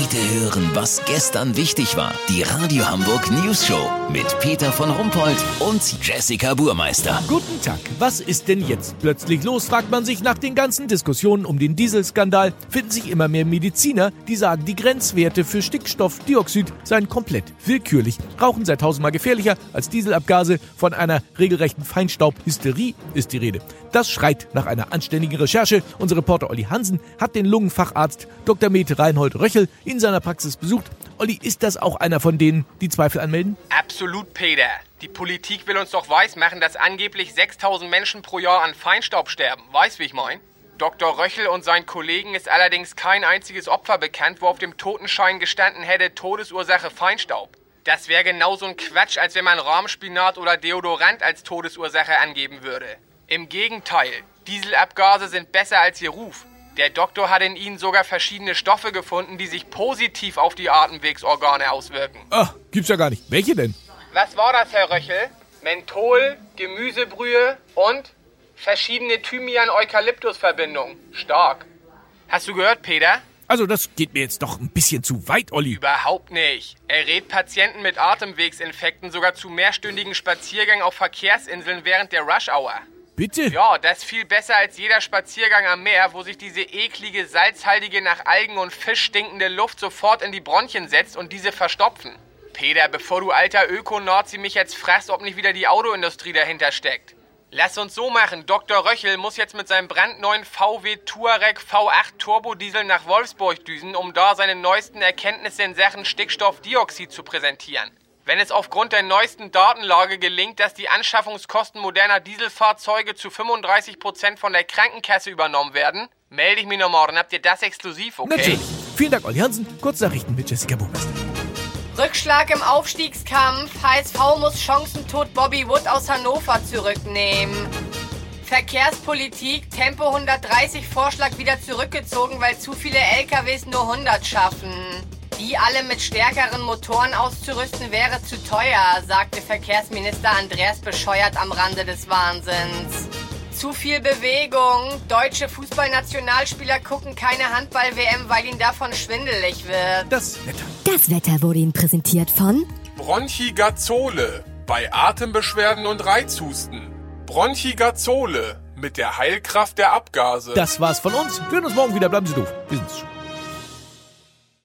Heute hören, was gestern wichtig war. Die Radio Hamburg News Show mit Peter von Rumpold und Jessica Burmeister. Guten Tag. Was ist denn jetzt plötzlich los, fragt man sich nach den ganzen Diskussionen um den Dieselskandal. Finden sich immer mehr Mediziner, die sagen, die Grenzwerte für Stickstoffdioxid seien komplett willkürlich. Rauchen sei tausendmal gefährlicher als Dieselabgase. Von einer regelrechten Feinstaubhysterie ist die Rede. Das schreit nach einer anständigen Recherche. Unser Reporter Olli Hansen hat den Lungenfacharzt Dr. Med Reinhold Röchel in seiner Praxis besucht. Olli, ist das auch einer von denen, die Zweifel anmelden? Absolut, Peter. Die Politik will uns doch weismachen, dass angeblich 6000 Menschen pro Jahr an Feinstaub sterben. Weißt, wie ich mein? Dr. Röchel und seinen Kollegen ist allerdings kein einziges Opfer bekannt, wo auf dem Totenschein gestanden hätte Todesursache Feinstaub. Das wäre genauso ein Quatsch, als wenn man Rahmspinat oder Deodorant als Todesursache angeben würde. Im Gegenteil, Dieselabgase sind besser als ihr Ruf. Der Doktor hat in ihnen sogar verschiedene Stoffe gefunden, die sich positiv auf die Atemwegsorgane auswirken. Ach, gibt's ja gar nicht. Welche denn? Was war das, Herr Röchel? Menthol, Gemüsebrühe und verschiedene Thymian-Eukalyptus-Verbindungen. Stark. Hast du gehört, Peter? Also, das geht mir jetzt doch ein bisschen zu weit, Olli. Überhaupt nicht. Er rät Patienten mit Atemwegsinfekten sogar zu mehrstündigen Spaziergängen auf Verkehrsinseln während der Rush-Hour. Bitte? Ja, das ist viel besser als jeder Spaziergang am Meer, wo sich diese eklige, salzhaltige, nach Algen und Fisch stinkende Luft sofort in die Bronchien setzt und diese verstopfen. Peter, bevor du alter Öko-Nazi mich jetzt fragst, ob nicht wieder die Autoindustrie dahinter steckt. Lass uns so machen. Dr. Röchel muss jetzt mit seinem brandneuen VW Touareg V8 Turbodiesel nach Wolfsburg düsen, um da seine neuesten Erkenntnisse in Sachen Stickstoffdioxid zu präsentieren. Wenn es aufgrund der neuesten Datenlage gelingt, dass die Anschaffungskosten moderner Dieselfahrzeuge zu 35 Prozent von der Krankenkasse übernommen werden, melde ich mich noch morgen. Habt ihr das exklusiv, okay? Natürlich. Vielen Dank, Olli Hansen. Kurznachrichten mit Jessica Burmeister. Rückschlag im Aufstiegskampf. HSV muss Chancentod Bobby Wood aus Hannover zurücknehmen. Verkehrspolitik, Tempo 130 Vorschlag wieder zurückgezogen, weil zu viele LKWs nur 100 schaffen. Die alle mit stärkeren Motoren auszurüsten wäre zu teuer, sagte Verkehrsminister Andreas Bescheuert am Rande des Wahnsinns. Zu viel Bewegung. Deutsche Fußballnationalspieler gucken keine Handball-WM, weil ihnen davon schwindelig wird. Das Wetter. Das Wetter wurde Ihnen präsentiert von Bronchigazole bei Atembeschwerden und Reizhusten. Bronchigazole mit der Heilkraft der Abgase. Das war's von uns. Wir hören uns morgen wieder. Bleiben Sie doof. Wir sind's schon.